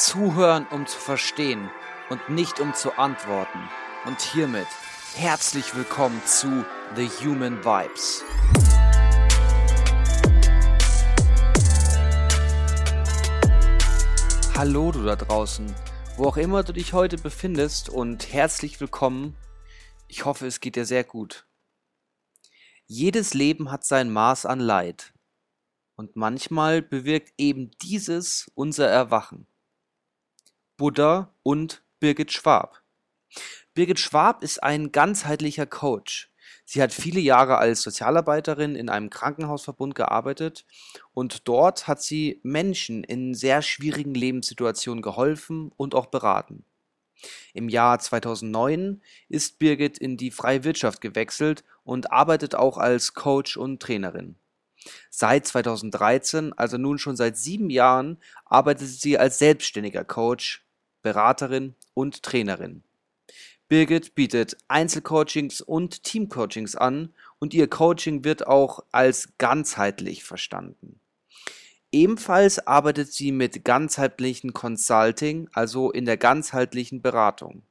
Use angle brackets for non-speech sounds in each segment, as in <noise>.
Zuhören, um zu verstehen und nicht um zu antworten. Und hiermit herzlich willkommen zu The Human Vibes. Hallo du da draußen, wo auch immer du dich heute befindest und herzlich willkommen. Ich hoffe, es geht dir sehr gut. Jedes Leben hat sein Maß an Leid. Und manchmal bewirkt eben dieses unser Erwachen. Buddha und Birgit Schwab. Birgit Schwab ist ein ganzheitlicher Coach. Sie hat viele Jahre als Sozialarbeiterin in einem Krankenhausverbund gearbeitet und dort hat sie Menschen in sehr schwierigen Lebenssituationen geholfen und auch beraten. Im Jahr 2009 ist Birgit in die freie Wirtschaft gewechselt und arbeitet auch als Coach und Trainerin. Seit 2013, also nun schon seit sieben Jahren, arbeitet sie als selbstständiger Coach, Beraterin und Trainerin. Birgit bietet Einzelcoachings und Teamcoachings an und ihr Coaching wird auch als ganzheitlich verstanden. Ebenfalls arbeitet sie mit ganzheitlichen Consulting, also in der ganzheitlichen Beratung.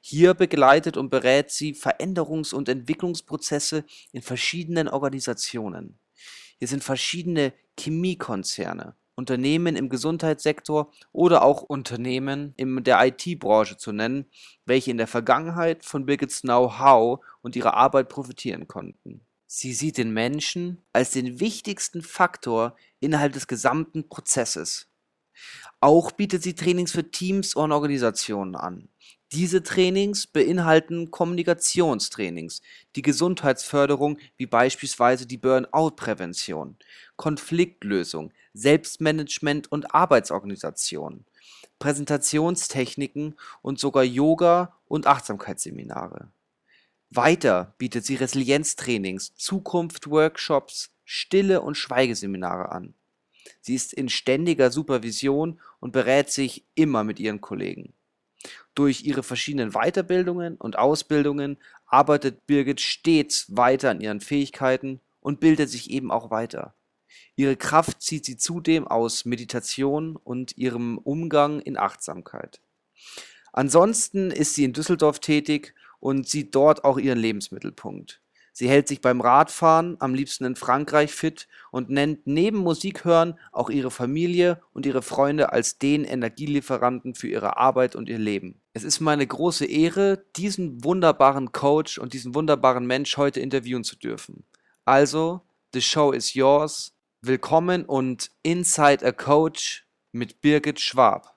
Hier begleitet und berät sie Veränderungs- und Entwicklungsprozesse in verschiedenen Organisationen. Hier sind verschiedene Chemiekonzerne, Unternehmen im Gesundheitssektor oder auch Unternehmen in der IT-Branche zu nennen, welche in der Vergangenheit von Birgits Know-how und ihrer Arbeit profitieren konnten. Sie sieht den Menschen als den wichtigsten Faktor innerhalb des gesamten Prozesses. Auch bietet sie Trainings für Teams und Organisationen an. Diese Trainings beinhalten Kommunikationstrainings, die Gesundheitsförderung wie beispielsweise die Burnout-Prävention, Konfliktlösung, Selbstmanagement und Arbeitsorganisation, Präsentationstechniken und sogar Yoga und Achtsamkeitsseminare. Weiter bietet sie Resilienztrainings, Zukunft-Workshops, Stille- und Schweigeseminare an. Sie ist in ständiger Supervision und berät sich immer mit ihren Kollegen. Durch ihre verschiedenen Weiterbildungen und Ausbildungen arbeitet Birgit stets weiter an ihren Fähigkeiten und bildet sich eben auch weiter. Ihre Kraft zieht sie zudem aus Meditation und ihrem Umgang in Achtsamkeit. Ansonsten ist sie in Düsseldorf tätig und sieht dort auch ihren Lebensmittelpunkt. Sie hält sich beim Radfahren am liebsten in Frankreich fit und nennt neben Musik hören auch ihre Familie und ihre Freunde als den Energielieferanten für ihre Arbeit und ihr Leben. Es ist meine große Ehre, diesen wunderbaren Coach und diesen wunderbaren Mensch heute interviewen zu dürfen. Also, the show is yours. Willkommen und Inside a Coach mit Birgit Schwab.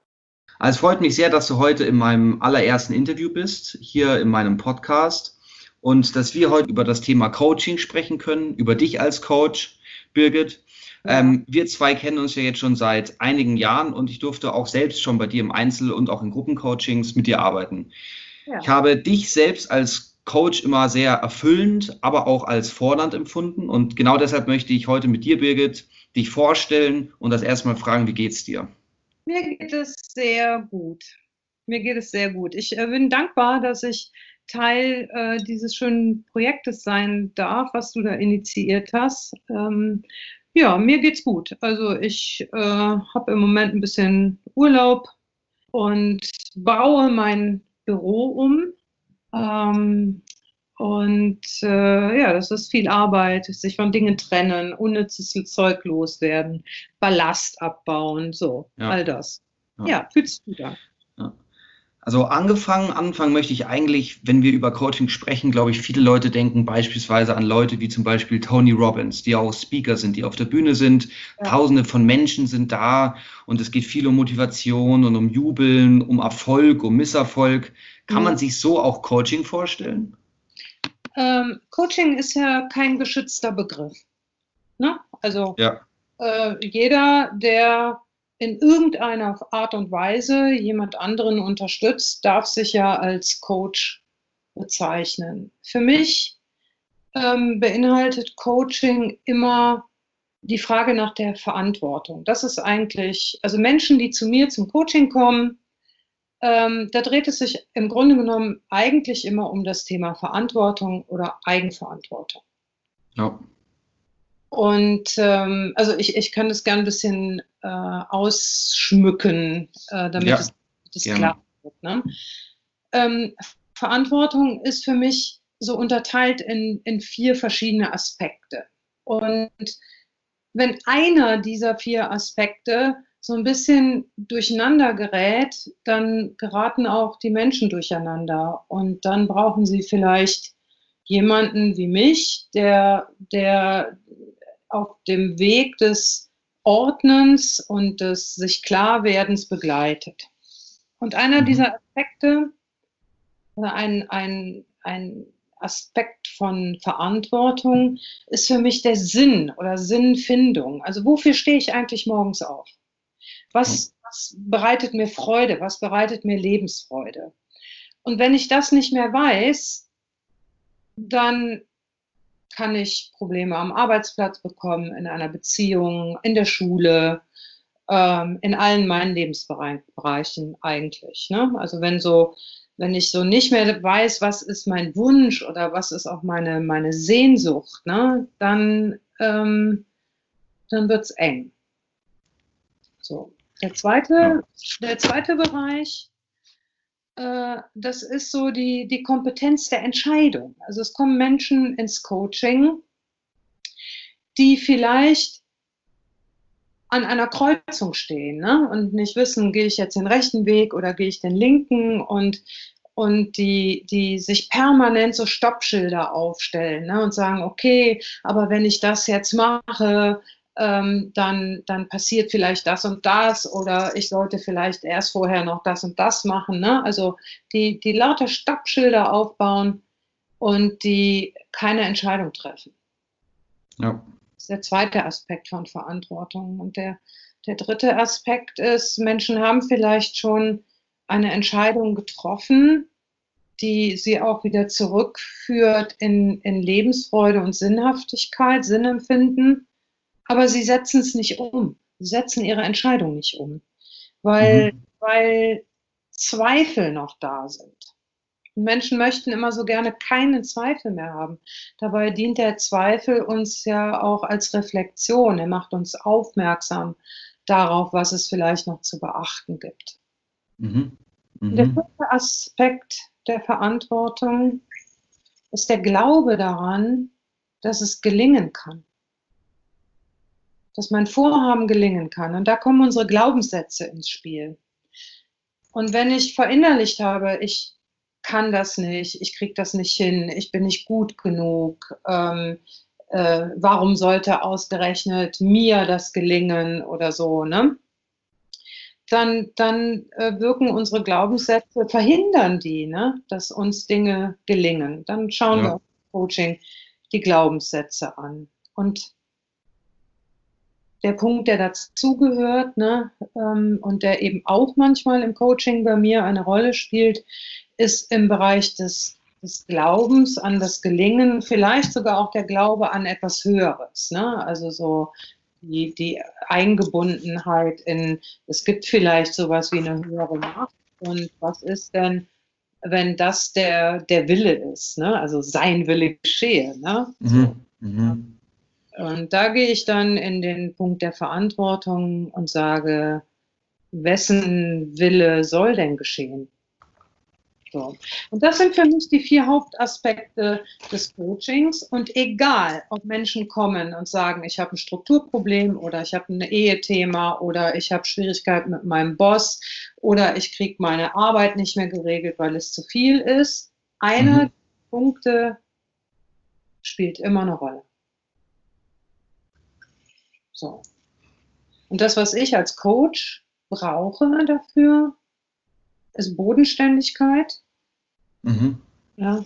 Also es freut mich sehr, dass du heute in meinem allerersten Interview bist, hier in meinem Podcast und dass wir heute über das Thema Coaching sprechen können, über dich als Coach, Birgit. Ja. Ähm, wir zwei kennen uns ja jetzt schon seit einigen Jahren und ich durfte auch selbst schon bei dir im Einzel- und auch in Gruppencoachings mit dir arbeiten. Ja. Ich habe dich selbst als Coach immer sehr erfüllend, aber auch als fordernd empfunden und genau deshalb möchte ich heute mit dir, Birgit, dich vorstellen und das erstmal fragen, wie geht's dir? Mir geht es sehr gut. Mir geht es sehr gut. Ich äh, bin dankbar, dass ich Teil äh, dieses schönen Projektes sein darf, was du da initiiert hast. Ähm, ja, mir geht's gut. Also ich äh, habe im Moment ein bisschen Urlaub und baue mein Büro um. Ähm, und äh, ja, das ist viel Arbeit, sich von Dingen trennen, unnützes Zeug loswerden, Ballast abbauen, so, ja. all das. Ja, ja fühlst du da. Also angefangen, anfangen möchte ich eigentlich, wenn wir über Coaching sprechen, glaube ich, viele Leute denken beispielsweise an Leute wie zum Beispiel Tony Robbins, die auch Speaker sind, die auf der Bühne sind. Ja. Tausende von Menschen sind da und es geht viel um Motivation und um Jubeln, um Erfolg, um Misserfolg. Kann mhm. man sich so auch Coaching vorstellen? Ähm, Coaching ist ja kein geschützter Begriff. Ne? Also ja. äh, jeder, der in irgendeiner Art und Weise jemand anderen unterstützt, darf sich ja als Coach bezeichnen. Für mich ähm, beinhaltet Coaching immer die Frage nach der Verantwortung. Das ist eigentlich, also Menschen, die zu mir zum Coaching kommen, ähm, da dreht es sich im Grunde genommen eigentlich immer um das Thema Verantwortung oder Eigenverantwortung. Ja. Und ähm, also ich, ich kann das gern ein bisschen äh, ausschmücken, äh, damit Ja, es das gerne. klar wird. Ne? Ähm, Verantwortung ist für mich so unterteilt in, in vier verschiedene Aspekte. Und wenn einer dieser vier Aspekte so ein bisschen durcheinander gerät, dann geraten auch die Menschen durcheinander. Und dann brauchen sie vielleicht jemanden wie mich, der, der auf dem Weg des Ordnens und des sich Klarwerdens begleitet. Und einer Mhm. dieser Aspekte, oder ein, ein, ein Aspekt von Verantwortung, ist für mich der Sinn oder Sinnfindung. Also wofür stehe ich eigentlich morgens auf? Was, was bereitet mir Freude? Was bereitet mir Lebensfreude? Und wenn ich das nicht mehr weiß, dann kann ich Probleme am Arbeitsplatz bekommen, in einer Beziehung, in der Schule, ähm, in allen meinen Lebensbereichen eigentlich. Ne? Also wenn so, wenn ich so nicht mehr weiß, was ist mein Wunsch oder was ist auch meine, meine Sehnsucht, ne? dann, ähm, dann wird es eng. So. Der zweite, der zweite Bereich, äh, das ist so die, die Kompetenz der Entscheidung. Also es kommen Menschen ins Coaching, die vielleicht an einer Kreuzung stehen ne? und nicht wissen, gehe ich jetzt den rechten Weg oder gehe ich den linken und, und die, die sich permanent so Stoppschilder aufstellen ne? und sagen, okay, aber wenn ich das jetzt mache, ähm, dann, dann passiert vielleicht das und das oder ich sollte vielleicht erst vorher noch das und das machen. Ne? Also die, die lauter Stoppschilder aufbauen und die keine Entscheidung treffen. Ja. Das ist der zweite Aspekt von Verantwortung. Und der, der dritte Aspekt ist, Menschen haben vielleicht schon eine Entscheidung getroffen, die sie auch wieder zurückführt in, in Lebensfreude und Sinnhaftigkeit, Sinnempfinden, aber sie setzen es nicht um. Sie setzen ihre Entscheidung nicht um, weil, Mhm. weil Zweifel noch da sind. Menschen möchten immer so gerne keinen Zweifel mehr haben. Dabei dient der Zweifel uns ja auch als Reflexion. Er macht uns aufmerksam darauf, was es vielleicht noch zu beachten gibt. Mhm. Und Der Mhm. vierte Aspekt der Verantwortung ist der Glaube daran, dass es gelingen kann. Dass mein Vorhaben gelingen kann. Und da kommen unsere Glaubenssätze ins Spiel. Und wenn ich verinnerlicht habe, ich kann das nicht, ich kriege das nicht hin, ich bin nicht gut genug, ähm, äh, warum sollte ausgerechnet mir das gelingen oder so, ne? Dann, dann äh, wirken unsere Glaubenssätze, verhindern die, ne, dass uns Dinge gelingen. Dann schauen Ja. wir im Coaching die Glaubenssätze an. Und der Punkt, der dazugehört ne, ähm, und der eben auch manchmal im Coaching bei mir eine Rolle spielt, ist im Bereich des, des Glaubens an das Gelingen, vielleicht sogar auch der Glaube an etwas Höheres. Ne? Also so die, die Eingebundenheit in, es gibt vielleicht sowas wie eine höhere Macht. Und was ist denn, wenn das der, der Wille ist? Ne? Also sein Wille geschehe. Ne? Mhm. Mhm. Und da gehe ich dann in den Punkt der Verantwortung und sage, wessen Wille soll denn geschehen? So. Und das sind für mich die vier Hauptaspekte des Coachings. Und egal, ob Menschen kommen und sagen, ich habe ein Strukturproblem oder ich habe ein Ehethema oder ich habe Schwierigkeiten mit meinem Boss oder ich kriege meine Arbeit nicht mehr geregelt, weil es zu viel ist, einer Mhm. der Punkte spielt immer eine Rolle. So. Und das, was ich als Coach brauche dafür, ist Bodenständigkeit, Mhm. ja,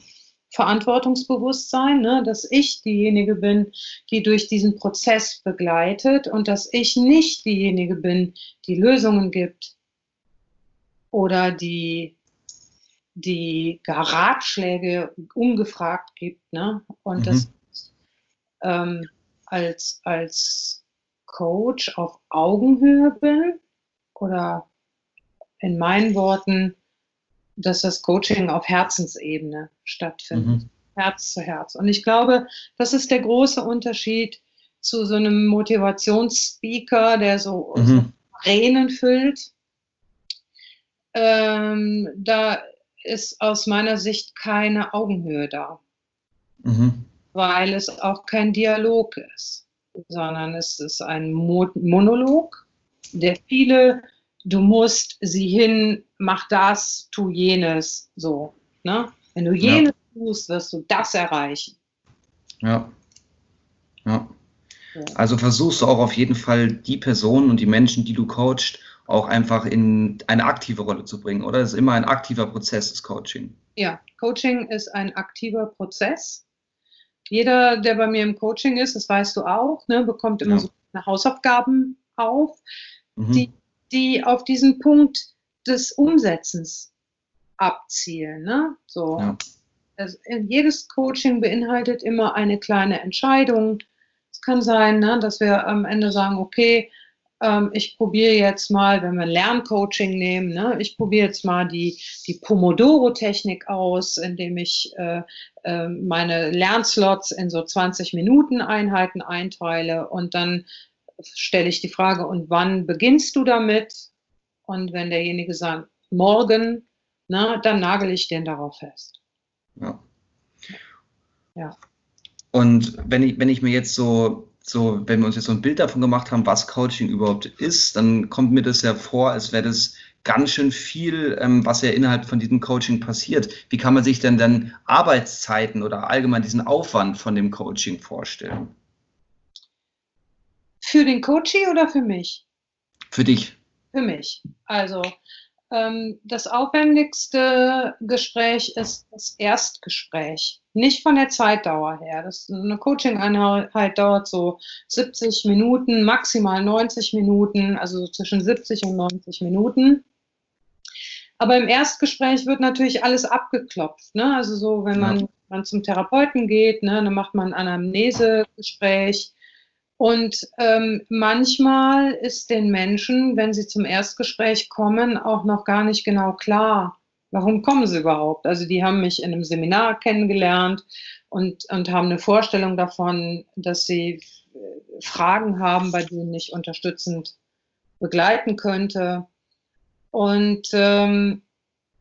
Verantwortungsbewusstsein, ne, dass ich diejenige bin, die durch diesen Prozess begleitet und dass ich nicht diejenige bin, die Lösungen gibt oder die, die gar Ratschläge ungefragt gibt. Ne? Und Mhm. das ähm, als, als Coach auf Augenhöhe bin oder in meinen Worten, dass das Coaching auf Herzensebene stattfindet. Mhm. Herz zu Herz. Und ich glaube, das ist der große Unterschied zu so einem Motivationsspeaker, der so, mhm. Arenen füllt. Ähm, da ist aus meiner Sicht keine Augenhöhe da, mhm. weil es auch kein Dialog ist, sondern es ist ein Mo Monolog, der viele, du musst sie hin, mach das, tu jenes, so. Ne? Wenn du jenes ja. tust, wirst du das erreichen. Ja. Ja. Also versuchst du auch auf jeden Fall die Personen und die Menschen, die du coachst, auch einfach in eine aktive Rolle zu bringen, oder? Das ist immer ein aktiver Prozess, das Coaching. Ja, Coaching ist ein aktiver Prozess. Jeder, der bei mir im Coaching ist, das weißt du auch, ne, bekommt immer ja. so Hausaufgaben auf, mhm. die, die auf diesen Punkt des Umsetzens abzielen. Ne? So. Ja. Also, jedes Coaching beinhaltet immer eine kleine Entscheidung, es kann sein, ne, dass wir am Ende sagen, okay, ähm, ich probiere jetzt mal, wenn wir Lerncoaching nehmen, ne, ich probiere jetzt mal die, die Pomodoro-Technik aus, indem ich äh, äh, meine Lernslots in so 20 Minuten Einheiten einteile und dann stelle ich die Frage, und wann beginnst du damit? Und wenn derjenige sagt, morgen, ne, dann nagel ich den darauf fest. Ja. Ja. Und wenn ich, wenn ich mir jetzt so, so, wenn wir uns jetzt so ein Bild davon gemacht haben, was Coaching überhaupt ist, dann kommt mir das ja vor, als wäre das ganz schön viel, ähm, was ja innerhalb von diesem Coaching passiert. Wie kann man sich denn dann Arbeitszeiten oder allgemein diesen Aufwand von dem Coaching vorstellen? Für den Coaching oder für mich? Für dich. Für mich. Also das aufwendigste Gespräch ist das Erstgespräch. Nicht von der Zeitdauer her. Das, eine Coaching-Einheit dauert so 70 Minuten, maximal 90 Minuten, also so zwischen 70 und 90 Minuten. Aber im Erstgespräch wird natürlich alles abgeklopft. Ne? Also so, wenn man, man zum Therapeuten geht, ne, dann macht man ein Anamnesegespräch und ähm, manchmal ist den Menschen, wenn sie zum Erstgespräch kommen, auch noch gar nicht genau klar, warum kommen sie überhaupt. Also die haben mich in einem Seminar kennengelernt und, und haben eine Vorstellung davon, dass sie äh, Fragen haben, bei denen ich unterstützend begleiten könnte. Und ähm,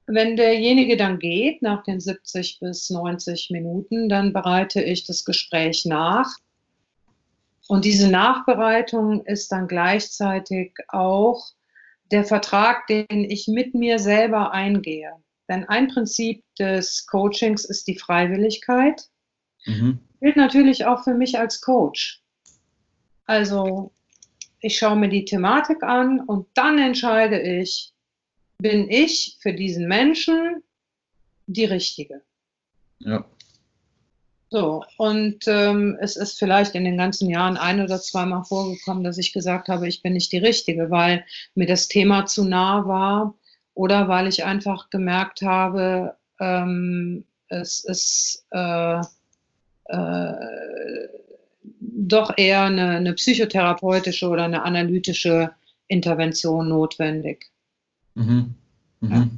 wenn derjenige dann geht, nach den 70 bis 90 Minuten, dann bereite ich das Gespräch nach und diese Nachbereitung ist dann gleichzeitig auch der Vertrag, den ich mit mir selber eingehe. Denn ein Prinzip des Coachings ist die Freiwilligkeit. Mhm. Gilt natürlich auch für mich als Coach. Also ich schaue mir die Thematik an und dann entscheide ich, bin ich für diesen Menschen die Richtige. Ja. So, und ähm, es ist vielleicht in den ganzen Jahren ein oder zweimal vorgekommen, dass ich gesagt habe, ich bin nicht die Richtige, weil mir das Thema zu nah war oder weil ich einfach gemerkt habe, ähm, es ist äh, äh, doch eher eine, eine, psychotherapeutische oder eine analytische Intervention notwendig. Mhm. Mhm. Ja.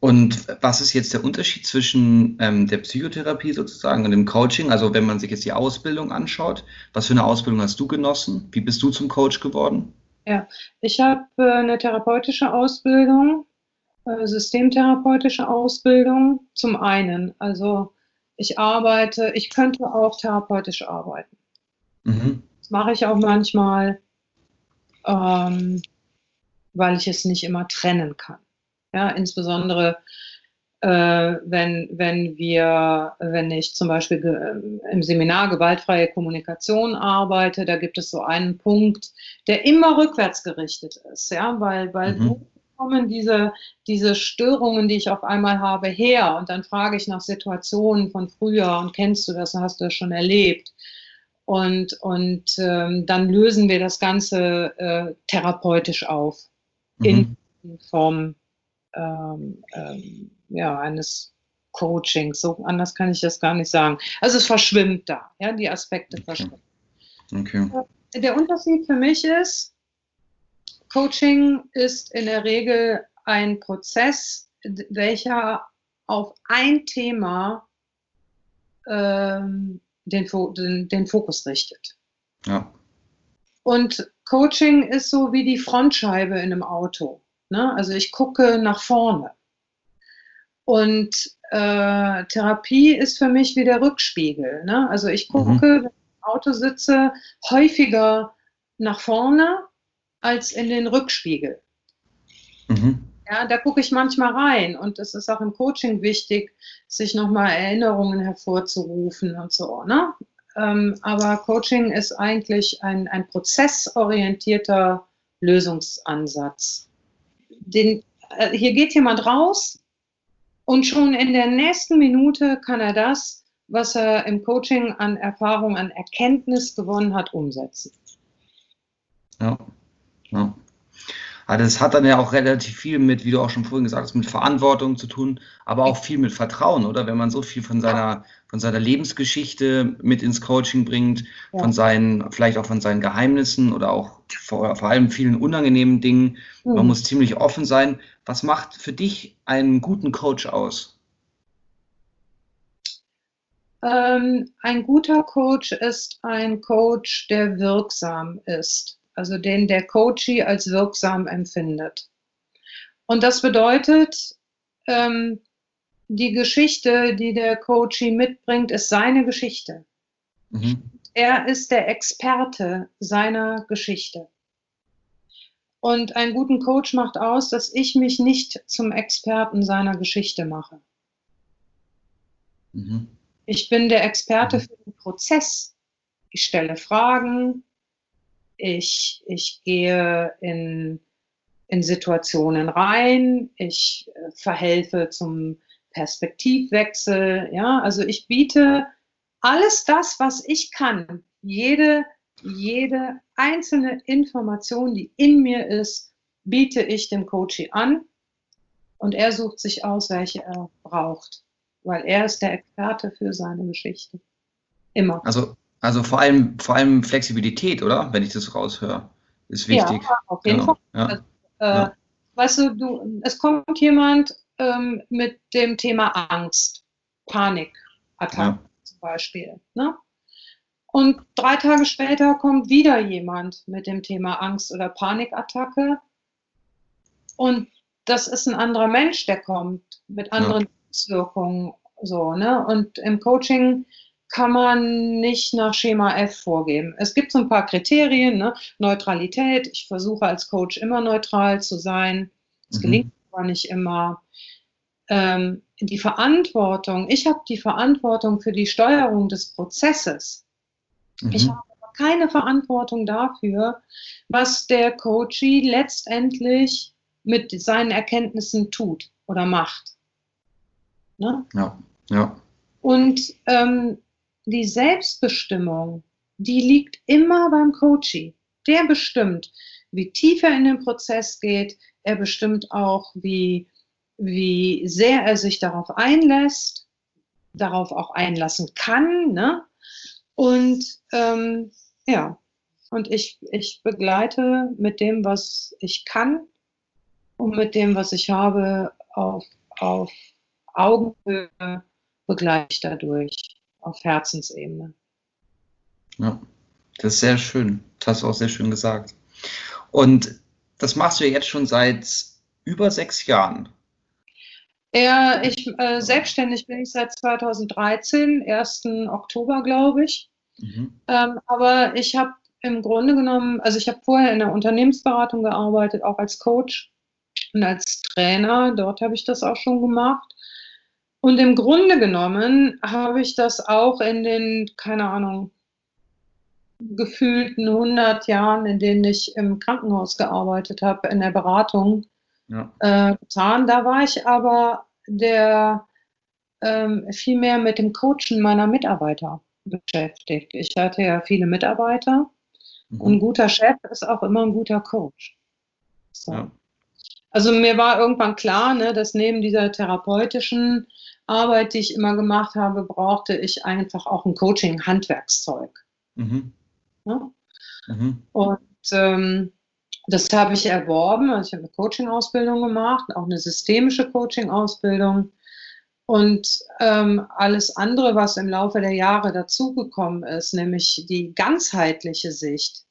Und was ist jetzt der Unterschied zwischen ähm, der Psychotherapie sozusagen und dem Coaching? Also wenn man sich jetzt die Ausbildung anschaut, was für eine Ausbildung hast du genossen? Wie bist du zum Coach geworden? Ja, ich habe äh, eine therapeutische Ausbildung, äh, systemtherapeutische Ausbildung zum einen. Also ich arbeite, ich könnte auch therapeutisch arbeiten. Mhm. Das mache ich auch manchmal, ähm, weil ich es nicht immer trennen kann. Ja, insbesondere äh, wenn, wenn wir, wenn ich zum Beispiel äh, im Seminar gewaltfreie Kommunikation arbeite, da gibt es so einen Punkt, der immer rückwärts gerichtet ist, ja, weil, weil mhm. wo kommen diese, diese Störungen, die ich auf einmal habe, her? Und dann frage ich nach Situationen von früher und kennst du das, hast du das schon erlebt? Und, und ähm, dann lösen wir das Ganze äh, therapeutisch auf mhm. in Form ähm, ähm, ja, eines Coachings. So anders kann ich das gar nicht sagen. Also es verschwimmt da, ja, die Aspekte okay. verschwimmen. Okay. Äh, der Unterschied für mich ist, Coaching ist in der Regel ein Prozess, welcher auf ein Thema ähm, den, den, den Fokus richtet. Ja. Und Coaching ist so wie die Frontscheibe in einem Auto. Ne? Also ich gucke nach vorne. Und äh, Therapie ist für mich wie der Rückspiegel. Ne? Also ich gucke, mhm. wenn ich im Auto sitze, häufiger nach vorne als in den Rückspiegel. Mhm. Ja, da gucke ich manchmal rein und es ist auch im Coaching wichtig, sich nochmal Erinnerungen hervorzurufen und so. Ne? Ähm, aber Coaching ist eigentlich ein, ein prozessorientierter Lösungsansatz. Den, äh, hier geht jemand raus und schon in der nächsten Minute kann er das, was er im Coaching an Erfahrung, an Erkenntnis gewonnen hat, umsetzen. Ja. ja. Also das hat dann ja auch relativ viel mit, wie du auch schon vorhin gesagt hast, mit Verantwortung zu tun, aber auch viel mit Vertrauen, oder? Wenn man so viel von seiner, von seiner Lebensgeschichte mit ins Coaching bringt, ja. von seinen, vielleicht auch von seinen Geheimnissen oder auch vor, vor allem vielen unangenehmen Dingen. Mhm. Man muss ziemlich offen sein. Was macht für dich einen guten Coach aus? Ähm, ein guter Coach ist ein Coach, der wirksam ist also den der Coachee als wirksam empfindet. Und das bedeutet, ähm, die Geschichte, die der Coachee mitbringt, ist seine Geschichte. Mhm. Er ist der Experte seiner Geschichte. Und einen guten Coach macht aus, dass ich mich nicht zum Experten seiner Geschichte mache. Mhm. Ich bin der Experte mhm. für den Prozess. Ich stelle Fragen, ich, ich gehe in, in Situationen rein, ich äh, verhelfe zum Perspektivwechsel, ja, also ich biete alles das, was ich kann, jede, jede einzelne Information, die in mir ist, biete ich dem Coachie an. Und er sucht sich aus, welche er braucht, weil er ist der Experte für seine Geschichte. Immer. Also also vor allem, vor allem Flexibilität, oder? Wenn ich das raushöre, ist wichtig. Ja, auf jeden genau. Fall. Ja. Also, äh, ja. Weißt du, du, es kommt jemand ähm, mit dem Thema Angst, Panikattacken ja. zum Beispiel. Ne? Und drei Tage später kommt wieder jemand mit dem Thema Angst oder Panikattacke. Und das ist ein anderer Mensch, der kommt mit anderen Auswirkungen. So, ne? Und im Coaching kann man nicht nach Schema F vorgeben. Es gibt so ein paar Kriterien, ne? Neutralität. Ich versuche als Coach immer neutral zu sein. Es mhm. gelingt aber nicht immer. Ähm, die Verantwortung, ich habe die Verantwortung für die Steuerung des Prozesses. Mhm. Ich habe aber keine Verantwortung dafür, was der Coachee letztendlich mit seinen Erkenntnissen tut oder macht. Ne? Ja, ja. Und ähm, die Selbstbestimmung, die liegt immer beim Coachee. Der bestimmt, wie tief er in den Prozess geht. Er bestimmt auch, wie, wie sehr er sich darauf einlässt, darauf auch einlassen kann. Ne? Und ähm, ja, und ich, ich begleite mit dem, was ich kann und mit dem, was ich habe, auf, auf Augenhöhe begleite ich dadurch auf Herzensebene. Ja, das ist sehr schön. Das hast du auch sehr schön gesagt. Und das machst du jetzt schon seit über sechs Jahren. Ja, ich äh, selbstständig bin ich seit 2013, 1. Oktober, glaube ich. Mhm. Ähm, aber ich habe im Grunde genommen, also ich habe vorher in der Unternehmensberatung gearbeitet, auch als Coach und als Trainer. Dort habe ich das auch schon gemacht. Und im Grunde genommen habe ich das auch in den, keine Ahnung, gefühlten 100 Jahren, in denen ich im Krankenhaus gearbeitet habe, in der Beratung ja. äh, getan. Da war ich aber der ähm, viel mehr mit dem Coachen meiner Mitarbeiter beschäftigt. Ich hatte ja viele Mitarbeiter mhm. und ein guter Chef ist auch immer ein guter Coach. So. Ja. Also mir war irgendwann klar, ne, dass neben dieser therapeutischen Arbeit, die ich immer gemacht habe, brauchte ich einfach auch ein Coaching-Handwerkszeug. Mhm. Ja? Mhm. Und ähm, das habe ich erworben. Also ich habe eine Coaching-Ausbildung gemacht, auch eine systemische Coaching-Ausbildung. und ähm, alles andere, was im Laufe der Jahre dazugekommen ist, nämlich die ganzheitliche Sicht,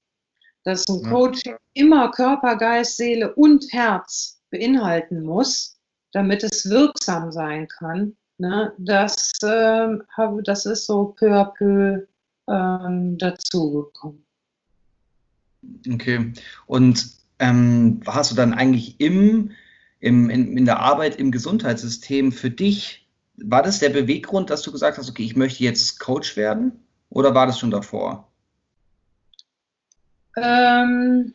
dass ein. Coaching immer Körper, Geist, Seele und Herz beinhalten muss, damit es wirksam sein kann, ne, das, äh, habe, das ist so peu à peu ähm, dazugekommen. Okay. Und ähm, hast du dann eigentlich im, im, in, in der Arbeit im Gesundheitssystem für dich war das der Beweggrund, dass du gesagt hast, okay, ich möchte jetzt Coach werden? Oder war das schon davor? Ähm,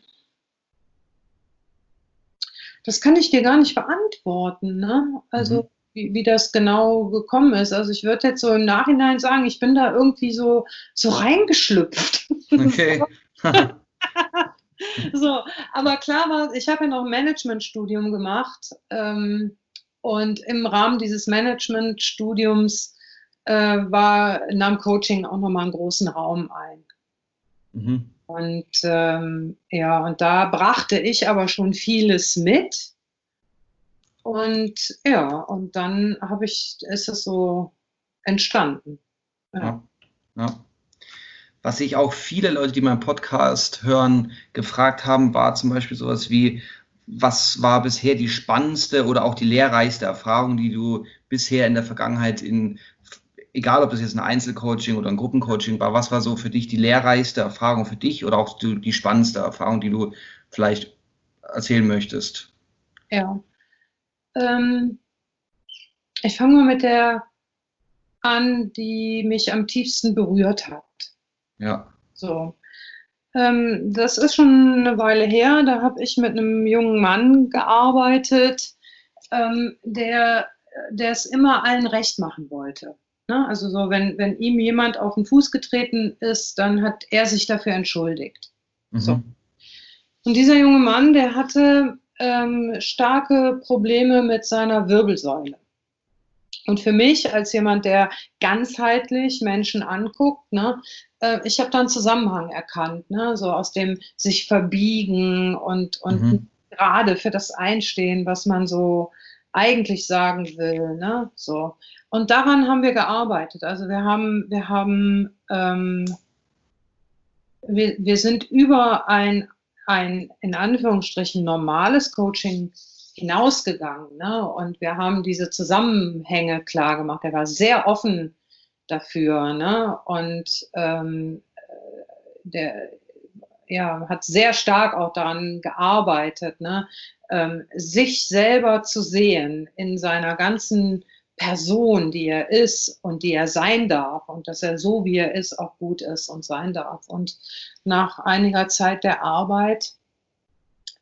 das kann ich dir gar nicht beantworten. Ne? Also mhm. Wie, wie, das genau gekommen ist. Also ich würde jetzt so im Nachhinein sagen, ich bin da irgendwie so, so reingeschlüpft. Okay. <laughs> so, aber klar war, ich habe ja noch ein Managementstudium gemacht. Ähm, und im Rahmen dieses Management-Studiums äh, war, nahm Coaching auch nochmal einen großen Raum ein. Mhm. Und ähm, ja, und da brachte ich aber schon vieles mit. Und ja, und dann habe ich, ist es so entstanden. Ja. ja. ja. Was sich auch viele Leute, die meinen Podcast hören, gefragt haben, war zum Beispiel sowas wie, was war bisher die spannendste oder auch die lehrreichste Erfahrung, die du bisher in der Vergangenheit in, egal ob das jetzt ein Einzelcoaching oder ein Gruppencoaching war, was war so für dich die lehrreichste Erfahrung für dich oder auch die, die spannendste Erfahrung, die du vielleicht erzählen möchtest? Ja. Ähm, ich fange mal mit der an, die mich am tiefsten berührt hat. Ja. So. Ähm, das ist schon eine Weile her. Da habe ich mit einem jungen Mann gearbeitet, ähm, der, der es immer allen recht machen wollte. Ne? Also so, wenn, wenn ihm jemand auf den Fuß getreten ist, dann hat er sich dafür entschuldigt. Mhm. So. Und dieser junge Mann, der hatte ähm, starke Probleme mit seiner Wirbelsäule. Und für mich als jemand, der ganzheitlich Menschen anguckt, ne, äh, ich habe da einen Zusammenhang erkannt, ne, so aus dem sich verbiegen und, und mhm. gerade für das Einstehen, was man so eigentlich sagen will, ne, so. Und daran haben wir gearbeitet. Also wir haben, wir haben, ähm, wir, wir sind über ein, ein in Anführungsstrichen normales Coaching hinausgegangen. Ne? Und wir haben diese Zusammenhänge klar gemacht. Er war sehr offen dafür. Ne? Und ähm, der ja, hat sehr stark auch daran gearbeitet, ne? Ähm, sich selber zu sehen in seiner ganzen Person, die er ist und die er sein darf und dass er so, wie er ist, auch gut ist und sein darf. Und nach einiger Zeit der Arbeit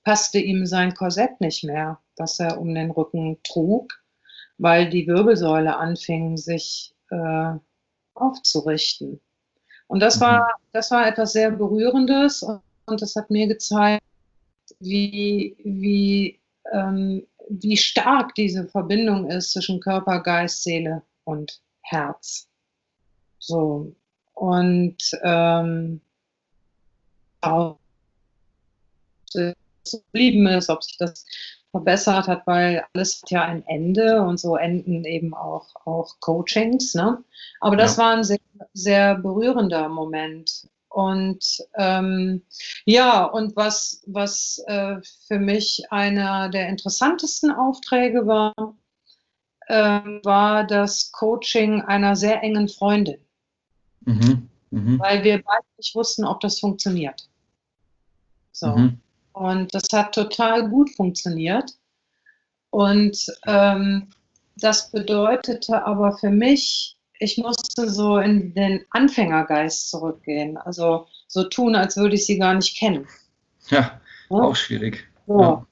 passte ihm sein Korsett nicht mehr, das er um den Rücken trug, weil die Wirbelsäule anfing, sich äh, aufzurichten. Und das war, mhm. das war etwas sehr Berührendes und, und das hat mir gezeigt, wie, wie, ähm, wie stark diese Verbindung ist zwischen Körper, Geist, Seele und Herz. So. Und ähm, auch geblieben ist, ob sich das verbessert hat, weil alles hat ja ein Ende und so enden eben auch, auch Coachings. Ne? Aber das ja. war ein sehr, sehr berührender Moment. Und ähm, ja, und was, was äh, für mich einer der interessantesten Aufträge war, äh, war das Coaching einer sehr engen Freundin. Mhm. Mhm. Weil wir beide nicht wussten, ob das funktioniert. So. Mhm. Und das hat total gut funktioniert. Und ähm, das bedeutete aber für mich, ich musste so in den Anfängergeist zurückgehen. Also so tun, als würde ich sie gar nicht kennen. Ja, ja? auch schwierig. So. Ja.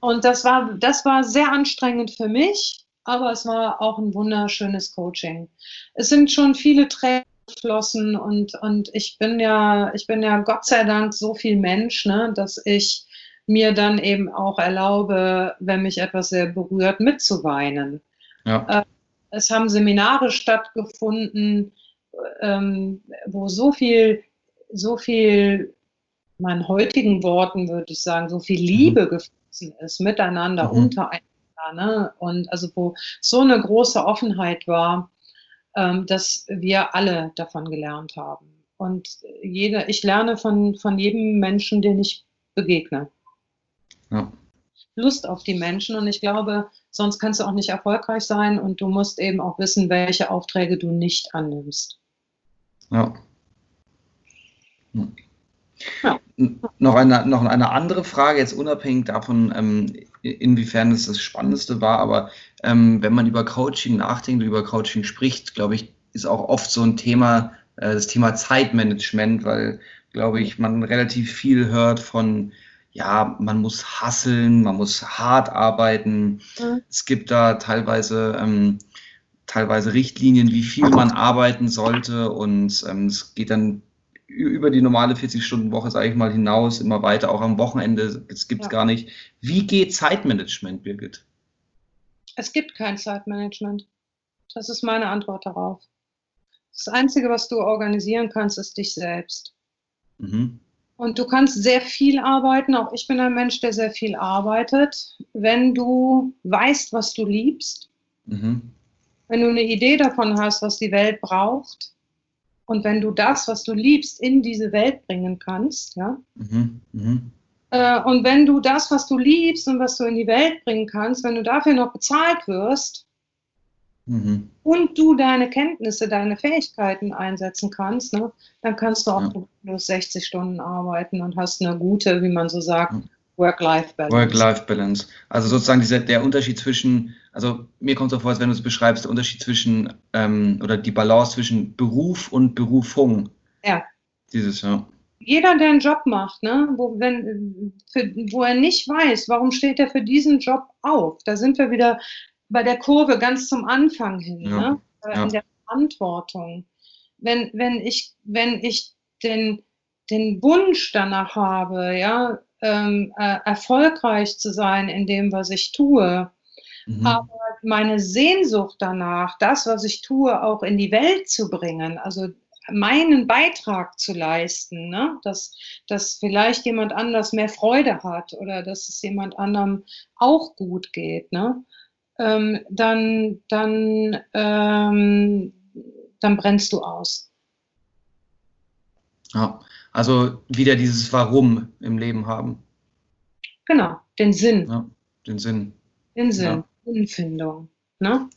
Und das war, das war sehr anstrengend für mich, aber es war auch ein wunderschönes Coaching. Es sind schon viele Tränen geflossen und, und ich bin ja, ich bin ja Gott sei Dank so viel Mensch, ne, dass ich mir dann eben auch erlaube, wenn mich etwas sehr berührt, mitzuweinen. Ja. Es haben Seminare stattgefunden, ähm, wo so viel, so viel, meinen heutigen Worten würde ich sagen, so viel Liebe mhm. geflossen ist, miteinander, mhm. untereinander, ne? Und also wo so eine große Offenheit war, ähm, dass wir alle davon gelernt haben. Und jeder, ich lerne von, von jedem Menschen, den ich begegne. Ja. Lust auf die Menschen und ich glaube, sonst kannst du auch nicht erfolgreich sein und du musst eben auch wissen, welche Aufträge du nicht annimmst. Ja. ja. Noch, eine, noch eine andere Frage, jetzt unabhängig davon, ähm, inwiefern es das Spannendste war, aber ähm, wenn man über Coaching nachdenkt, über Coaching spricht, glaube ich, ist auch oft so ein Thema, äh, das Thema Zeitmanagement, weil, glaube ich, man relativ viel hört von ja, man muss hasseln, man muss hart arbeiten. Mhm. Es gibt da teilweise, ähm, teilweise Richtlinien, wie viel man arbeiten sollte und ähm, es geht dann über die normale 40-Stunden-Woche, sage ich mal, hinaus, immer weiter, auch am Wochenende, das gibt es ja. gar nicht. Wie geht Zeitmanagement, Birgit? Es gibt kein Zeitmanagement. Das ist meine Antwort darauf. Das Einzige, was du organisieren kannst, ist dich selbst. Mhm. Und du kannst sehr viel arbeiten. Auch ich bin ein Mensch, der sehr viel arbeitet. Wenn du weißt, was du liebst, mhm. wenn du eine Idee davon hast, was die Welt braucht, und wenn du das, was du liebst, in diese Welt bringen kannst, ja. Mhm. Mhm. Äh, und wenn du das, was du liebst und was du in die Welt bringen kannst, wenn du dafür noch bezahlt wirst, mhm. und du deine Kenntnisse, deine Fähigkeiten einsetzen kannst, ne, dann kannst du auch ja. nur 60 Stunden arbeiten und hast eine gute, wie man so sagt, Work-Life-Balance. Work-Life-Balance. Also sozusagen dieser, der Unterschied zwischen, also mir kommt es so vor, als wenn du es beschreibst, der Unterschied zwischen, ähm, oder die Balance zwischen Beruf und Berufung. Ja. Dieses, ja. Jeder, der einen Job macht, ne, wo, wenn, für, wo er nicht weiß, warum steht er für diesen Job auf, da sind wir wieder bei der Kurve ganz zum Anfang hin, ja. ne? Äh, ja. in der Verantwortung. Wenn, wenn ich, wenn ich den, den Wunsch danach habe, ja, ähm, äh, erfolgreich zu sein in dem, was ich tue, mhm. aber meine Sehnsucht danach, das, was ich tue, auch in die Welt zu bringen, also meinen Beitrag zu leisten, ne? dass, dass vielleicht jemand anders mehr Freude hat oder dass es jemand anderem auch gut geht. Ne? Ähm, dann, dann, ähm, dann brennst du aus. Ja, also wieder dieses Warum im Leben haben. Genau, den Sinn. Ja, den Sinn. Den Sinn, ja. Sinnfindung. Ne?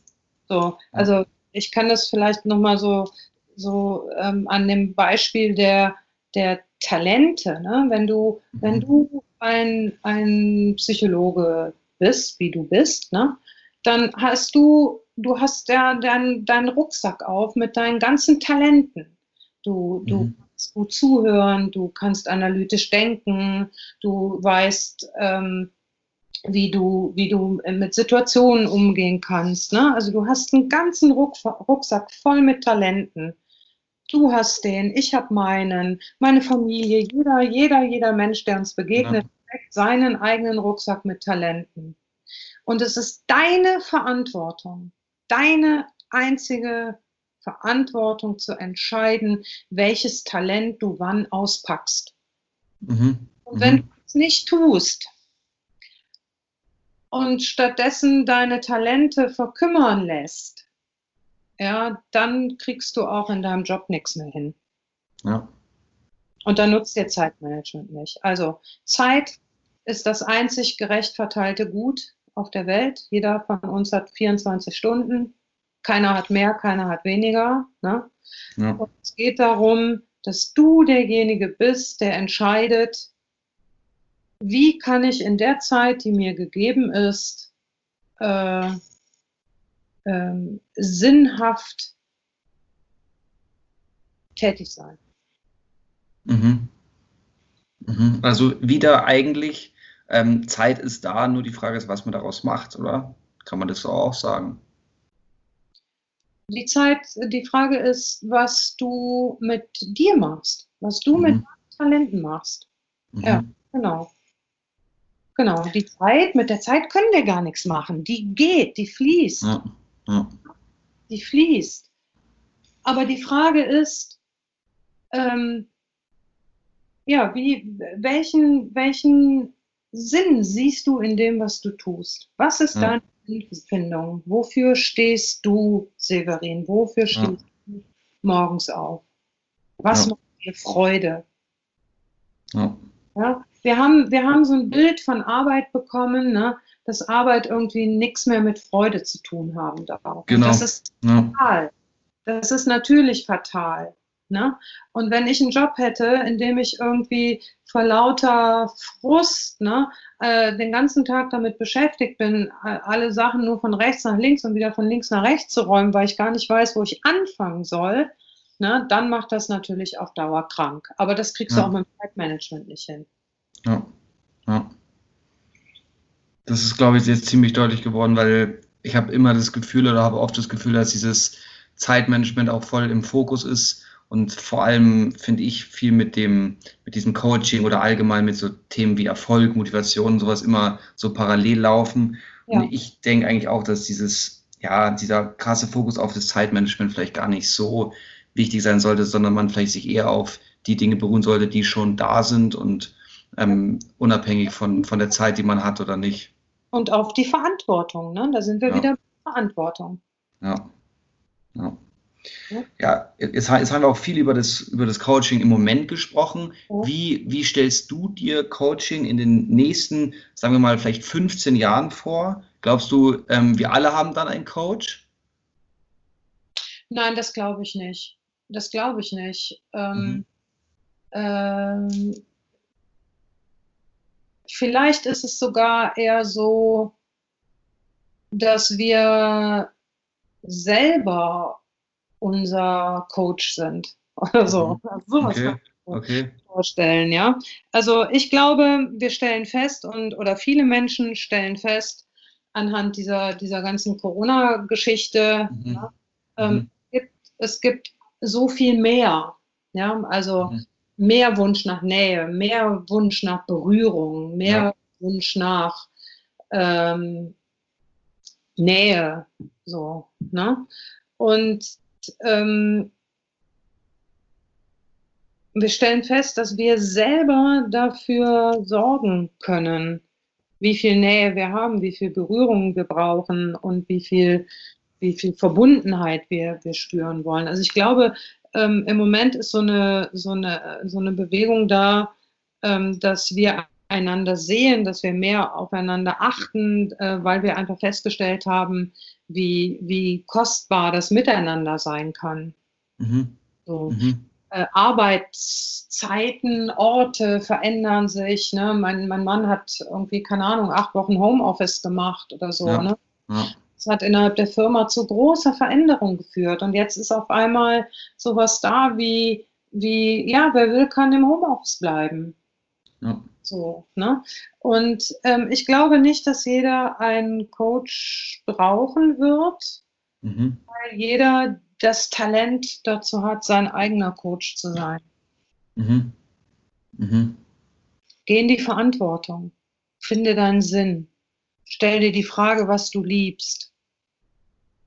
So, also ich kann das vielleicht nochmal so, so ähm, an dem Beispiel der, der Talente, ne? wenn du, mhm. wenn du ein, ein Psychologe bist, wie du bist, ne? Dann hast du, du hast ja deinen dein Rucksack auf mit deinen ganzen Talenten. Du, mhm. du kannst gut zuhören, du kannst analytisch denken, du weißt, ähm, wie du, wie du mit Situationen umgehen kannst. Ne? Also du hast einen ganzen Ruck, Rucksack voll mit Talenten. Du hast den, ich habe meinen, meine Familie, jeder, jeder, jeder Mensch, der uns begegnet, ja. seinen eigenen Rucksack mit Talenten. Und es ist deine Verantwortung, deine einzige Verantwortung zu entscheiden, welches Talent du wann auspackst. Mhm. Und wenn mhm. du es nicht tust und stattdessen deine Talente verkümmern lässt, ja, dann kriegst du auch in deinem Job nichts mehr hin. Ja. Und dann nutzt dir Zeitmanagement nicht. Also Zeit ist das einzig gerecht verteilte Gut auf der Welt. Jeder von uns hat 24 Stunden. Keiner hat mehr, keiner hat weniger. Ne? Ja. Und es geht darum, dass du derjenige bist, der entscheidet, wie kann ich in der Zeit, die mir gegeben ist, äh, äh, sinnhaft tätig sein. Mhm. Mhm. Also wieder eigentlich ähm, Zeit ist da, nur die Frage ist, was man daraus macht, oder? Kann man das so auch sagen? Die Zeit, die Frage ist, was du mit dir machst, was du mhm. mit Talenten machst. Mhm. Ja, genau. Genau, die Zeit, mit der Zeit können wir gar nichts machen. Die geht, die fließt. Ja. Ja. Die fließt. Aber die Frage ist, ähm, ja, wie, welchen, welchen Sinn siehst du in dem, was du tust? Was ist ja. deine Sinnfindung. Wofür stehst du, Severin? Wofür stehst ja. du morgens auf? Was ja. macht dir Freude? Ja. ja. wir, haben, wir haben so ein Bild von Arbeit bekommen, ne, dass Arbeit irgendwie nichts mehr mit Freude zu tun haben darf. Genau. das ist fatal. Das ist natürlich fatal. Ne? Und wenn ich einen Job hätte, in dem ich irgendwie vor lauter Frust ne, äh, den ganzen Tag damit beschäftigt bin, alle Sachen nur von rechts nach links und wieder von links nach rechts zu räumen, weil ich gar nicht weiß, wo ich anfangen soll, ne, dann macht das natürlich auf Dauer krank. Aber das kriegst ja. du auch mit dem Zeitmanagement nicht hin. Ja, ja. Das ist, glaube ich, jetzt ziemlich deutlich geworden, weil ich habe immer das Gefühl oder habe oft das Gefühl, dass dieses Zeitmanagement auch voll im Fokus ist und vor allem finde ich viel mit dem, mit diesem Coaching oder allgemein mit so Themen wie Erfolg, Motivation und sowas immer so parallel laufen. Ja. Und ich denke eigentlich auch, dass dieses, ja, dieser krasse Fokus auf das Zeitmanagement vielleicht gar nicht so wichtig sein sollte, sondern man vielleicht sich eher auf die Dinge beruhen sollte, die schon da sind und ähm, unabhängig von, von der Zeit, die man hat oder nicht. Und auf die Verantwortung, ne? Da sind wir ja. wieder Verantwortung. Ja. ja. Ja, jetzt, jetzt, haben wir auch viel über das, über das Coaching im Moment gesprochen. Wie, wie stellst du dir Coaching in den nächsten, sagen wir mal, vielleicht 15 Jahren vor? Glaubst du, ähm, wir alle haben dann einen Coach? Nein, das glaube ich nicht. Das glaube ich nicht. Ähm, mhm. ähm, vielleicht ist es sogar eher so, dass wir selber unser Coach sind <laughs> oder so. Mhm. Also sowas okay. Okay. vorstellen, ja. Also ich glaube, wir stellen fest und oder viele Menschen stellen fest anhand dieser, dieser ganzen Corona-Geschichte, mhm. ja, ähm, mhm. gibt, es gibt so viel mehr. Ja, also mhm. mehr Wunsch nach Nähe, mehr Wunsch nach Berührung, mehr ja. Wunsch nach ähm, Nähe, so, ne? Und ähm, wir stellen fest, dass wir selber dafür sorgen können, wie viel Nähe wir haben, wie viel Berührung wir brauchen und wie viel, wie viel Verbundenheit wir, wir spüren wollen. Also ich glaube, ähm, im Moment ist so eine, so eine, so eine Bewegung da, ähm, dass wir einander sehen, dass wir mehr aufeinander achten, äh, weil wir einfach festgestellt haben, wie, wie kostbar das Miteinander sein kann. Mhm. So. Mhm. Äh, Arbeitszeiten, Orte verändern sich. Ne? Mein, mein Mann hat irgendwie, keine Ahnung, acht Wochen Homeoffice gemacht oder so. Ja. Ne? Ja. Das hat innerhalb der Firma zu großer Veränderung geführt. Und jetzt ist auf einmal sowas da wie, wie ja, wer will, kann im Homeoffice bleiben. Ja. So, ne? Und ähm, ich glaube nicht, dass jeder einen Coach brauchen wird, mhm. weil jeder das Talent dazu hat, sein eigener Coach zu sein. Mhm. Mhm. Geh in die Verantwortung. Finde deinen Sinn. Stell dir die Frage, was du liebst.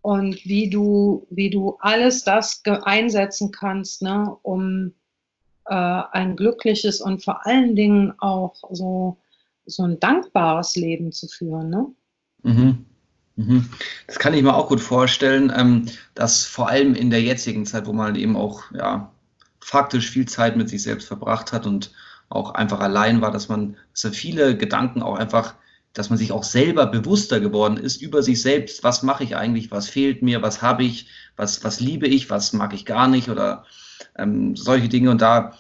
Und wie du, wie du alles das einsetzen kannst, ne, um äh, ein glückliches und vor allen Dingen auch so, so ein dankbares Leben zu führen. Ne? Mhm. Mhm. Das kann ich mir auch gut vorstellen, ähm, dass vor allem in der jetzigen Zeit, wo man eben auch ja, faktisch viel Zeit mit sich selbst verbracht hat und auch einfach allein war, dass man dass viele Gedanken auch einfach, dass man sich auch selber bewusster geworden ist über sich selbst. Was mache ich eigentlich? Was fehlt mir? Was habe ich? Was, was liebe ich? Was mag ich gar nicht? Oder ähm, solche Dinge. Und da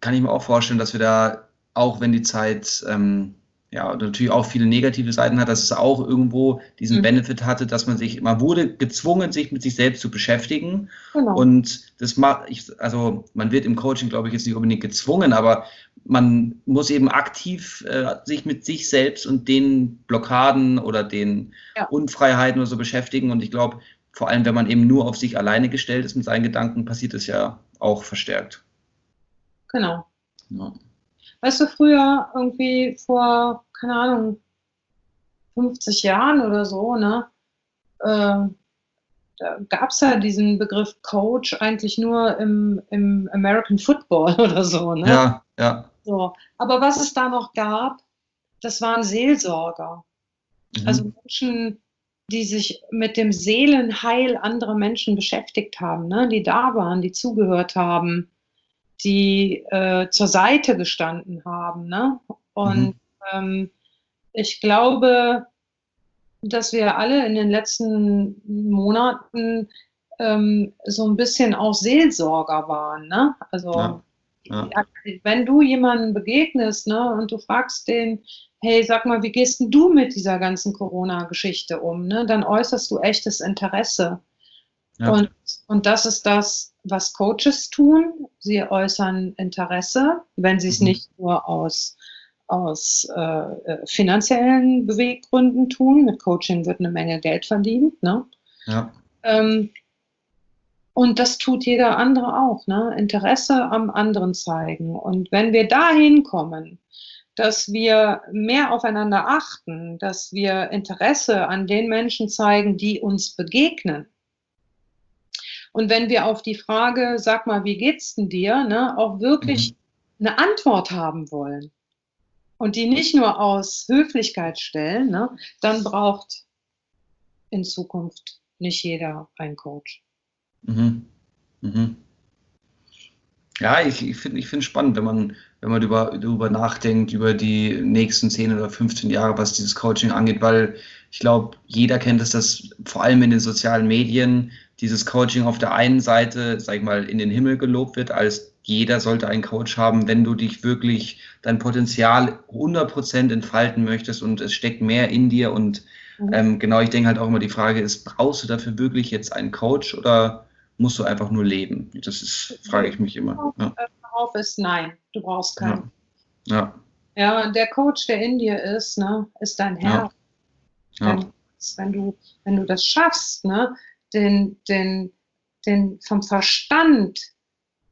kann ich mir auch vorstellen, dass wir da, auch wenn die Zeit ähm, ja natürlich auch viele negative Seiten hat, dass es auch irgendwo diesen mhm. Benefit hatte, dass man sich, man wurde gezwungen, sich mit sich selbst zu beschäftigen. Genau. Und das macht, also man wird im Coaching, glaube ich, jetzt nicht unbedingt gezwungen, aber man muss eben aktiv äh, sich mit sich selbst und den Blockaden oder den ja. Unfreiheiten oder so beschäftigen. Und ich glaube, vor allem, wenn man eben nur auf sich alleine gestellt ist mit seinen Gedanken, passiert es ja auch verstärkt. Genau. Ja. Weißt du, früher irgendwie vor, keine Ahnung, 50 Jahren oder so, ne? Äh, da gab es ja diesen Begriff Coach eigentlich nur im, im American Football <laughs> oder so, ne? Ja, ja. So. Aber was es da noch gab, das waren Seelsorger. Mhm. Also Menschen, die sich mit dem Seelenheil anderer Menschen beschäftigt haben, ne? die da waren, die zugehört haben, die äh, zur Seite gestanden haben. Ne? Und mhm. ähm, ich glaube, dass wir alle in den letzten Monaten ähm, so ein bisschen auch Seelsorger waren. Ne? Also ja. Ja. wenn du jemanden begegnest ne, und du fragst den, hey, sag mal, wie gehst denn du mit dieser ganzen Corona-Geschichte um? Ne? Dann äußerst du echtes Interesse. Ja. Und, und das ist das, was Coaches tun. Sie äußern Interesse, wenn sie es mhm. nicht nur aus, aus äh, äh, finanziellen Beweggründen tun. Mit Coaching wird eine Menge Geld verdient. Ne? Ja. Ähm, und das tut jeder andere auch. Ne? Interesse am anderen zeigen. Und wenn wir dahin kommen, dass wir mehr aufeinander achten, dass wir Interesse an den Menschen zeigen, die uns begegnen. Und wenn wir auf die Frage, sag mal, wie geht's denn dir, ne, auch wirklich mhm. eine Antwort haben wollen und die nicht nur aus Höflichkeit stellen, ne, dann braucht in Zukunft nicht jeder einen Coach. Mhm. Mhm. Ja, ich, ich finde ich find spannend, wenn man wenn man darüber, darüber nachdenkt, über die nächsten 10 oder 15 Jahre, was dieses Coaching angeht, weil ich glaube, jeder kennt es, dass vor allem in den sozialen Medien dieses Coaching auf der einen Seite, sag ich mal, in den Himmel gelobt wird, als jeder sollte einen Coach haben, wenn du dich wirklich dein Potenzial 100% entfalten möchtest und es steckt mehr in dir und mhm. ähm, genau, ich denke halt auch immer, die Frage ist, brauchst du dafür wirklich jetzt einen Coach oder musst du einfach nur leben? Das ist, frage ich mich immer. Ja drauf ist, nein, du brauchst keinen. Ja. Ja, ja der Coach, der in dir ist, ne, ist dein Herr. Ja. ja. Wenn, du, wenn du das schaffst, ne, den, den, den vom Verstand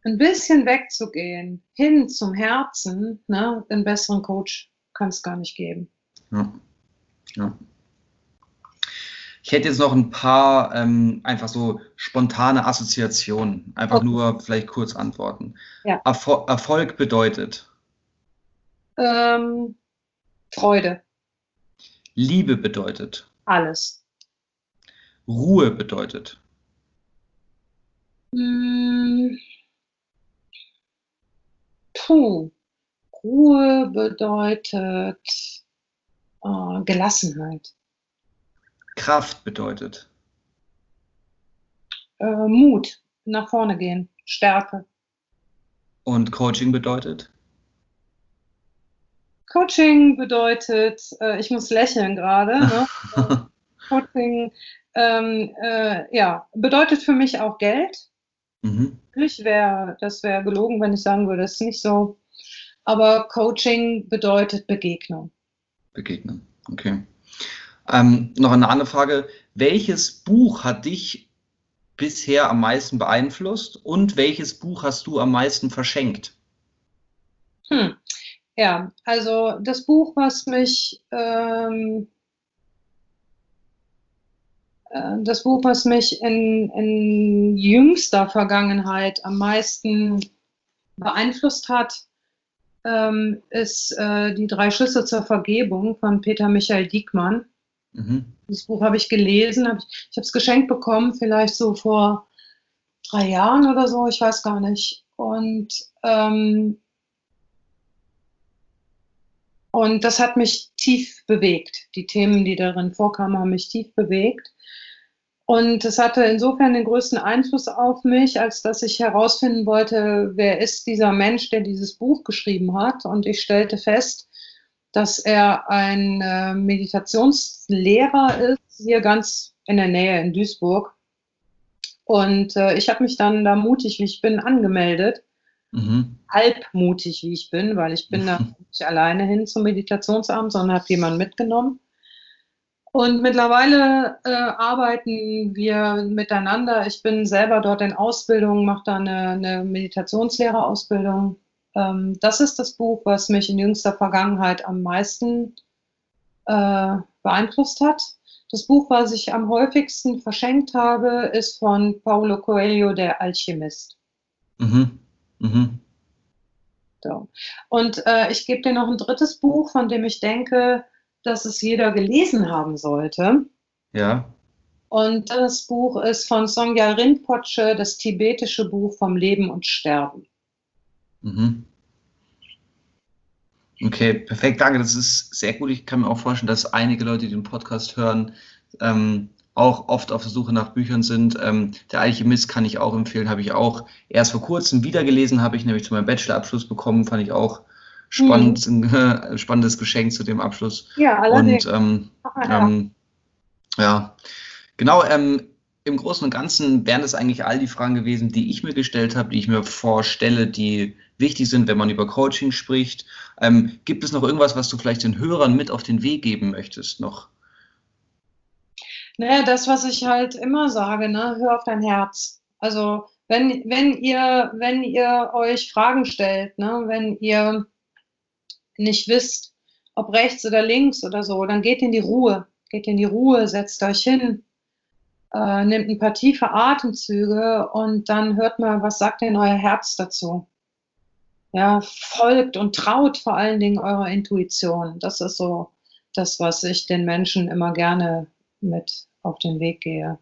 ein bisschen wegzugehen, hin zum Herzen, ne, einen besseren Coach kann es gar nicht geben. Ja. ja. Ich hätte jetzt noch ein paar ähm, einfach so spontane Assoziationen. Einfach okay. nur vielleicht kurz antworten. Ja. Erfol Erfolg bedeutet? Ähm, Freude. Liebe bedeutet? Alles. Ruhe bedeutet? Hm. Puh. Ruhe bedeutet äh, Gelassenheit. Kraft bedeutet? Äh, Mut, nach vorne gehen, Stärke. Und Coaching bedeutet? Coaching bedeutet, äh, ich muss lächeln gerade. Ne? <laughs> Coaching, ähm, äh, ja, bedeutet für mich auch Geld. Mhm. Wäre, das wäre gelogen, wenn ich sagen würde, das ist nicht so. Aber Coaching bedeutet Begegnung. Begegnung, okay. Ähm, noch eine andere Frage. Welches Buch hat dich bisher am meisten beeinflusst und welches Buch hast du am meisten verschenkt? Hm. Ja, also das Buch, was mich ähm, äh, das Buch, was mich in, in jüngster Vergangenheit am meisten beeinflusst hat, ähm, ist äh, Die drei Schlüsse zur Vergebung von Peter Michael Diekmann. Mhm. Das Buch habe ich gelesen, hab ich, ich habe es geschenkt bekommen, vielleicht so vor drei Jahren oder so, ich weiß gar nicht. Und, ähm, und das hat mich tief bewegt. Die Themen, die darin vorkamen, haben mich tief bewegt. Und es hatte insofern den größten Einfluss auf mich, als dass ich herausfinden wollte, wer ist dieser Mensch, der dieses Buch geschrieben hat. Und ich stellte fest, dass er ein äh, Meditationslehrer ist, hier ganz in der Nähe in Duisburg. Und äh, ich habe mich dann da mutig, wie ich bin, angemeldet. Mhm. Halbmutig, wie ich bin, weil ich bin da <laughs> nicht alleine hin zum Meditationsabend, sondern habe jemanden mitgenommen. Und mittlerweile äh, arbeiten wir miteinander. Ich bin selber dort in Ausbildung, mache da eine, eine Meditationslehrerausbildung ähm, das ist das Buch, was mich in jüngster Vergangenheit am meisten äh, beeinflusst hat. Das Buch, was ich am häufigsten verschenkt habe, ist von Paulo Coelho, der Alchemist. Mhm. Mhm. So. Und äh, ich gebe dir noch ein drittes Buch, von dem ich denke, dass es jeder gelesen haben sollte. Ja. Und das Buch ist von Songya Rinpoche, das tibetische Buch vom Leben und Sterben. Mhm. Okay, perfekt, danke. Das ist sehr gut. Ich kann mir auch vorstellen, dass einige Leute, die den Podcast hören, ähm, auch oft auf der Suche nach Büchern sind. Ähm, der Alchemist kann ich auch empfehlen, habe ich auch erst vor kurzem wieder gelesen, habe ich nämlich zu meinem Bachelorabschluss bekommen, fand ich auch spannend, mhm. ein <laughs> spannendes Geschenk zu dem Abschluss. Ja, allerdings. Und ähm, ja. Ähm, ja. genau, ähm, im Großen und Ganzen wären das eigentlich all die Fragen gewesen, die ich mir gestellt habe, die ich mir vorstelle, die wichtig sind, wenn man über Coaching spricht. Ähm, gibt es noch irgendwas, was du vielleicht den Hörern mit auf den Weg geben möchtest noch? Naja, das, was ich halt immer sage, ne, hör auf dein Herz. Also wenn, wenn ihr, wenn ihr euch Fragen stellt, ne, wenn ihr nicht wisst, ob rechts oder links oder so, dann geht in die Ruhe. Geht in die Ruhe, setzt euch hin, äh, nehmt ein paar tiefe Atemzüge und dann hört mal, was sagt denn euer Herz dazu? Ja, folgt und traut vor allen Dingen eurer Intuition. Das ist so das, was ich den Menschen immer gerne mit auf den Weg gehe.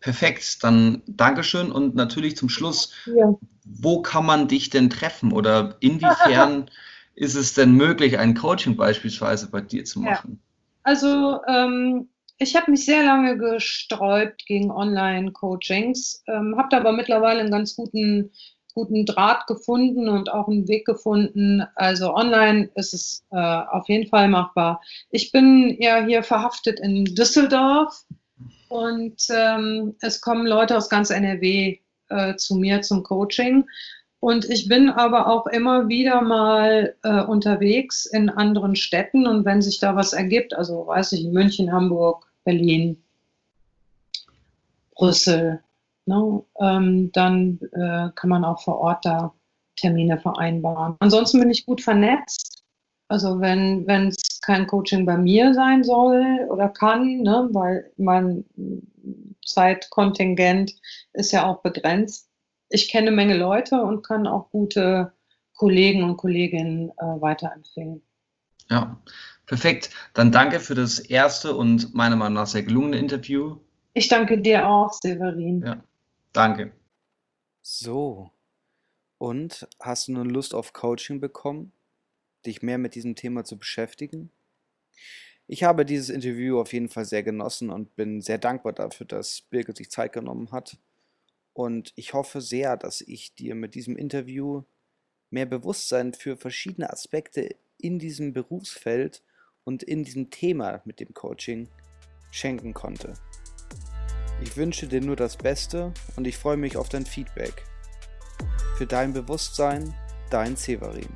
Perfekt, dann Dankeschön und natürlich zum Schluss, ja. wo kann man dich denn treffen oder inwiefern <laughs> ist es denn möglich, ein Coaching beispielsweise bei dir zu machen? Ja. Also ähm, ich habe mich sehr lange gesträubt gegen Online-Coachings, ähm, habe da aber mittlerweile einen ganz guten guten Draht gefunden und auch einen Weg gefunden. Also online ist es äh, auf jeden Fall machbar. Ich bin ja hier verhaftet in Düsseldorf und ähm, es kommen Leute aus ganz NRW äh, zu mir zum Coaching. Und ich bin aber auch immer wieder mal äh, unterwegs in anderen Städten und wenn sich da was ergibt, also weiß ich, München, Hamburg, Berlin, Brüssel, Ne? Ähm, dann äh, kann man auch vor Ort da Termine vereinbaren. Ansonsten bin ich gut vernetzt. Also wenn es kein Coaching bei mir sein soll oder kann, ne, weil mein Zeitkontingent ist ja auch begrenzt. Ich kenne eine Menge Leute und kann auch gute Kollegen und Kolleginnen äh, weiterempfehlen. Ja, perfekt. Dann danke für das erste und meiner Meinung nach sehr gelungene Interview. Ich danke dir auch, Severin. Ja. Danke. So. Und hast du nun Lust auf Coaching bekommen, dich mehr mit diesem Thema zu beschäftigen? Ich habe dieses Interview auf jeden Fall sehr genossen und bin sehr dankbar dafür, dass Birgit sich Zeit genommen hat. Und ich hoffe sehr, dass ich dir mit diesem Interview mehr Bewusstsein für verschiedene Aspekte in diesem Berufsfeld und in diesem Thema mit dem Coaching schenken konnte. Ich wünsche dir nur das Beste und ich freue mich auf dein Feedback. Für dein Bewusstsein, dein Severin.